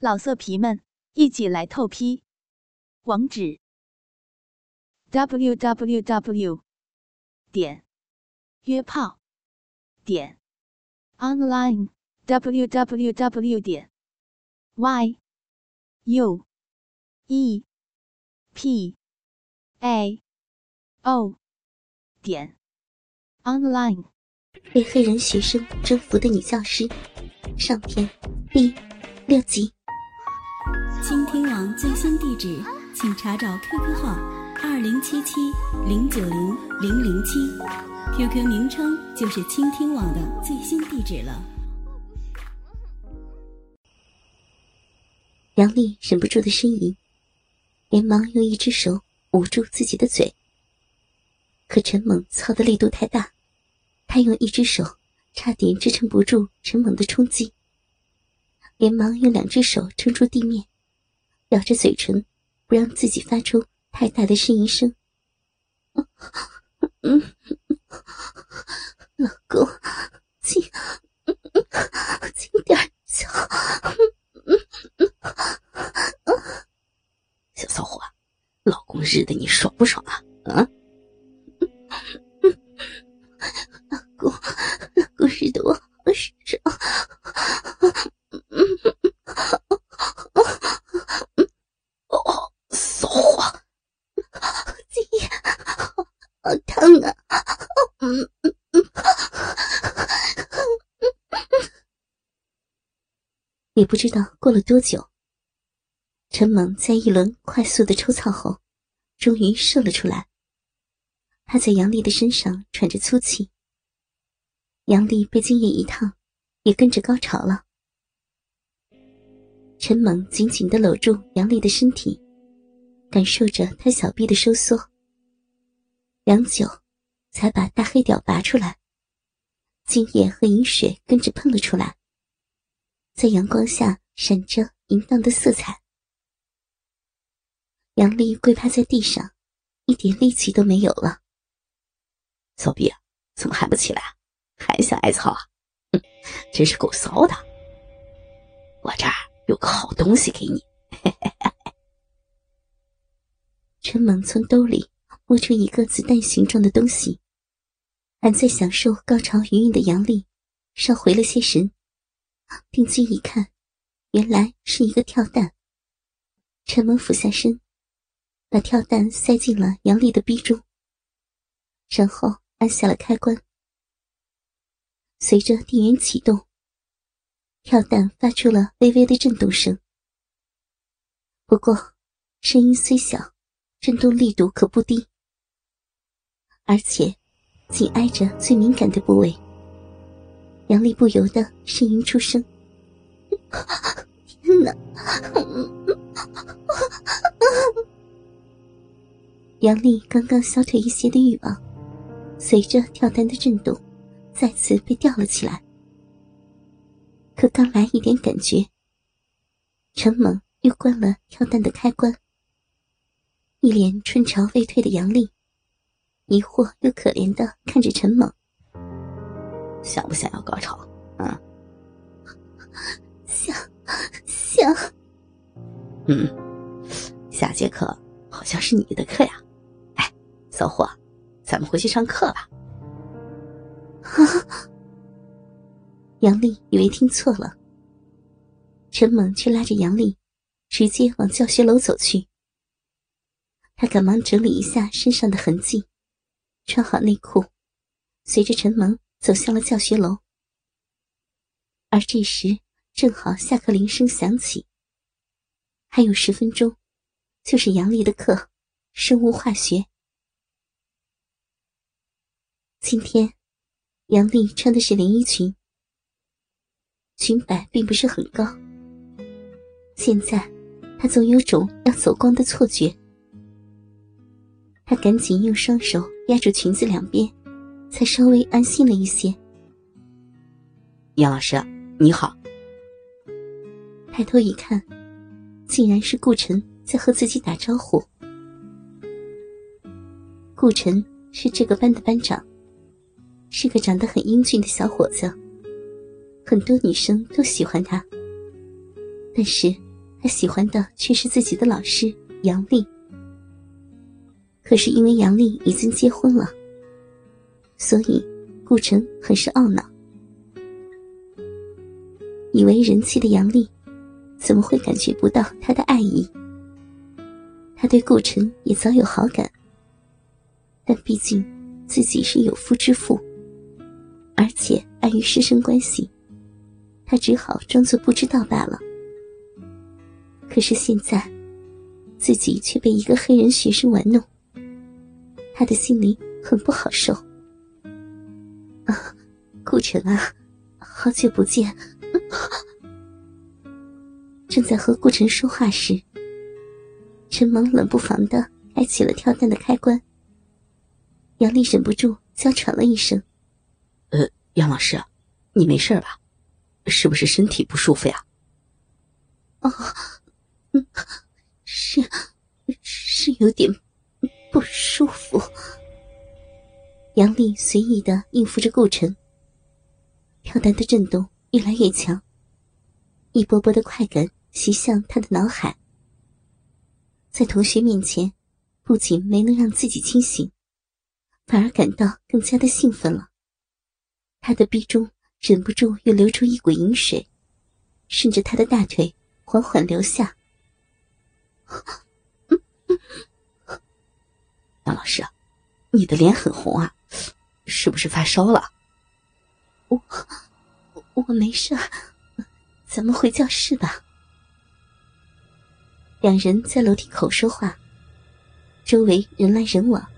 老色皮们，一起来透批！网址：w w w 点约炮点 online w w w 点 y u e p a o 点 online。被黑人学生征服的女教师，上篇第六集。倾听网最新地址，请查找 QQ 号二零七七零九零零零七，QQ 名称就是倾听网的最新地址了。杨丽忍不住的呻吟，连忙用一只手捂住自己的嘴。可陈猛操的力度太大，他用一只手差点支撑不住陈猛的冲击，连忙用两只手撑住地面。咬着嘴唇，不让自己发出太大的呻吟声。老公，轻，轻点叫。小骚货，老公日的你爽不爽啊？啊？老公，老公日的我好爽。也不知道过了多久，陈猛在一轮快速的抽操后，终于射了出来。他在杨丽的身上喘着粗气。杨丽被精液一烫，也跟着高潮了。陈猛紧紧的搂住杨丽的身体，感受着她小臂的收缩。良久，才把大黑屌拔出来，精液和饮水跟着喷了出来。在阳光下闪着淫荡的色彩。杨丽跪趴在地上，一点力气都没有了。骚逼，怎么还不起来？还想挨操啊？哼，真是够骚的！我这儿有个好东西给你。陈猛从兜里摸出一个子弹形状的东西，还在享受高潮余韵的杨丽稍回了些神。定睛一看，原来是一个跳蛋。陈猛俯下身，把跳蛋塞进了杨丽的逼中，然后按下了开关。随着电源启动，跳蛋发出了微微的震动声。不过，声音虽小，震动力度可不低，而且紧挨着最敏感的部位。杨丽不由得呻吟出声：“天哪！”杨丽刚刚消退一些的欲望，随着跳单的震动，再次被吊了起来。可刚来一点感觉，陈猛又关了跳蛋的开关。一脸春潮未退的杨丽，疑惑又可怜的看着陈猛。想不想要高潮？啊，想，想。嗯，下节课好像是你的课呀。哎，骚货，咱们回去上课吧。啊！杨丽以为听错了，陈猛却拉着杨丽，直接往教学楼走去。他赶忙整理一下身上的痕迹，穿好内裤，随着陈萌。走向了教学楼，而这时正好下课铃声响起。还有十分钟，就是杨丽的课——生物化学。今天，杨丽穿的是连衣裙，裙摆并不是很高。现在，她总有种要走光的错觉。她赶紧用双手压住裙子两边。才稍微安心了一些。杨老师，你好。抬头一看，竟然是顾晨在和自己打招呼。顾晨是这个班的班长，是个长得很英俊的小伙子，很多女生都喜欢他。但是他喜欢的却是自己的老师杨丽。可是因为杨丽已经结婚了，所以顾城很是懊恼。以为人妻的杨丽，怎么会感觉不到他的爱意？他对顾城也早有好感，但毕竟自己是有夫之妇，而且碍于师生关系，他只好装作不知道罢了。可是现在，自己却被一个黑人学生玩弄，他的心里很不好受。啊，顾城啊，好久不见！正在和顾城说话时，陈萌冷不防的开启了跳蛋的开关。杨丽忍不住娇喘了一声：“呃，杨老师，你没事吧？是不是身体不舒服呀？”“哦，嗯，是，是有点不舒服。”杨丽随意的应付着顾城。跳蛋的震动越来越强，一波波的快感袭向他的脑海。在同学面前，不仅没能让自己清醒，反而感到更加的兴奋了。他的鼻中忍不住又流出一股淫水，顺着他的大腿缓缓流下。杨老师，你的脸很红啊，是不是发烧了？我我没事，咱们回教室吧。两人在楼梯口说话，周围人来人往。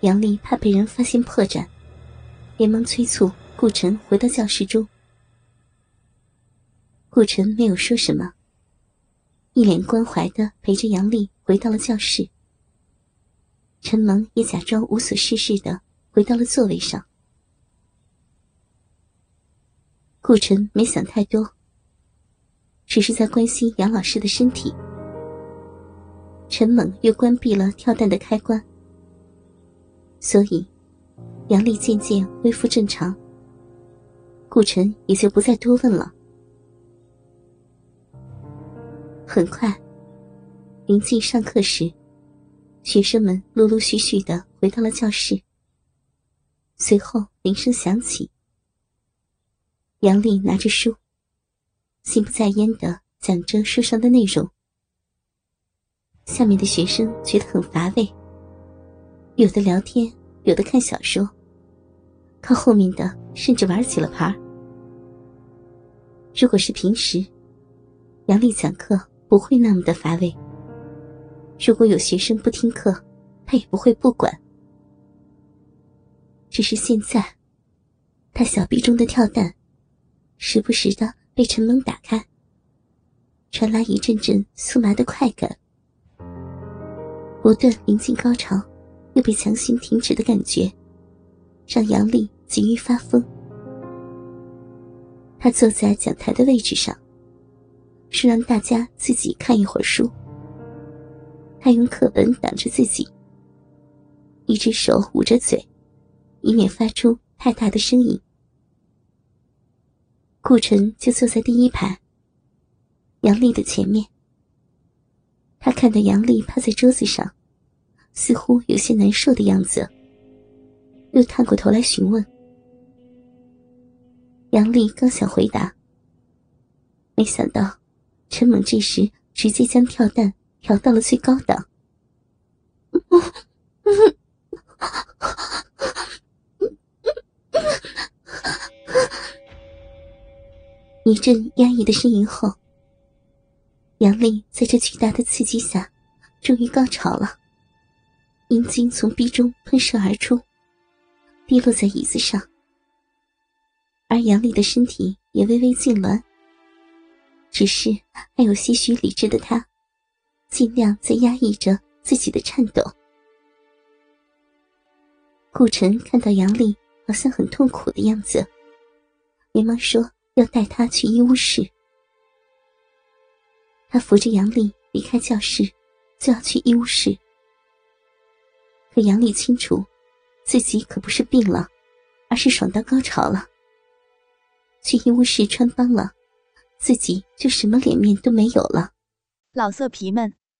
杨丽怕被人发现破绽，连忙催促顾晨回到教室中。顾晨没有说什么，一脸关怀的陪着杨丽回到了教室。陈萌也假装无所事事的回到了座位上。顾晨没想太多。只是在关心杨老师的身体。陈猛又关闭了跳蛋的开关，所以杨丽渐渐恢复正常。顾晨也就不再多问了。很快，临近上课时，学生们陆陆续续的回到了教室。随后铃声响起，杨丽拿着书。心不在焉的讲着书上的内容，下面的学生觉得很乏味，有的聊天，有的看小说，靠后面的甚至玩起了牌。如果是平时，杨丽讲课不会那么的乏味。如果有学生不听课，他也不会不管。只是现在，他小臂中的跳蛋，时不时的。被陈猛打开，传来一阵阵酥麻的快感，不断临近高潮，又被强行停止的感觉，让杨丽急于发疯。他坐在讲台的位置上，说让大家自己看一会儿书。他用课本挡着自己，一只手捂着嘴，以免发出太大的声音。顾晨就坐在第一排，杨丽的前面。他看到杨丽趴在桌子上，似乎有些难受的样子，又探过头来询问。杨丽刚想回答，没想到陈猛这时直接将跳蛋调到了最高档。一阵压抑的呻吟后，杨丽在这巨大的刺激下，终于高潮了。阴茎从鼻中喷射而出，滴落在椅子上。而杨丽的身体也微微痉挛，只是还有些许理智的她，尽量在压抑着自己的颤抖。顾晨看到杨丽好像很痛苦的样子，连忙说。要带她去医务室。他扶着杨丽离开教室，就要去医务室。可杨丽清楚，自己可不是病了，而是爽到高潮了。去医务室穿帮了，自己就什么脸面都没有了。老色皮们，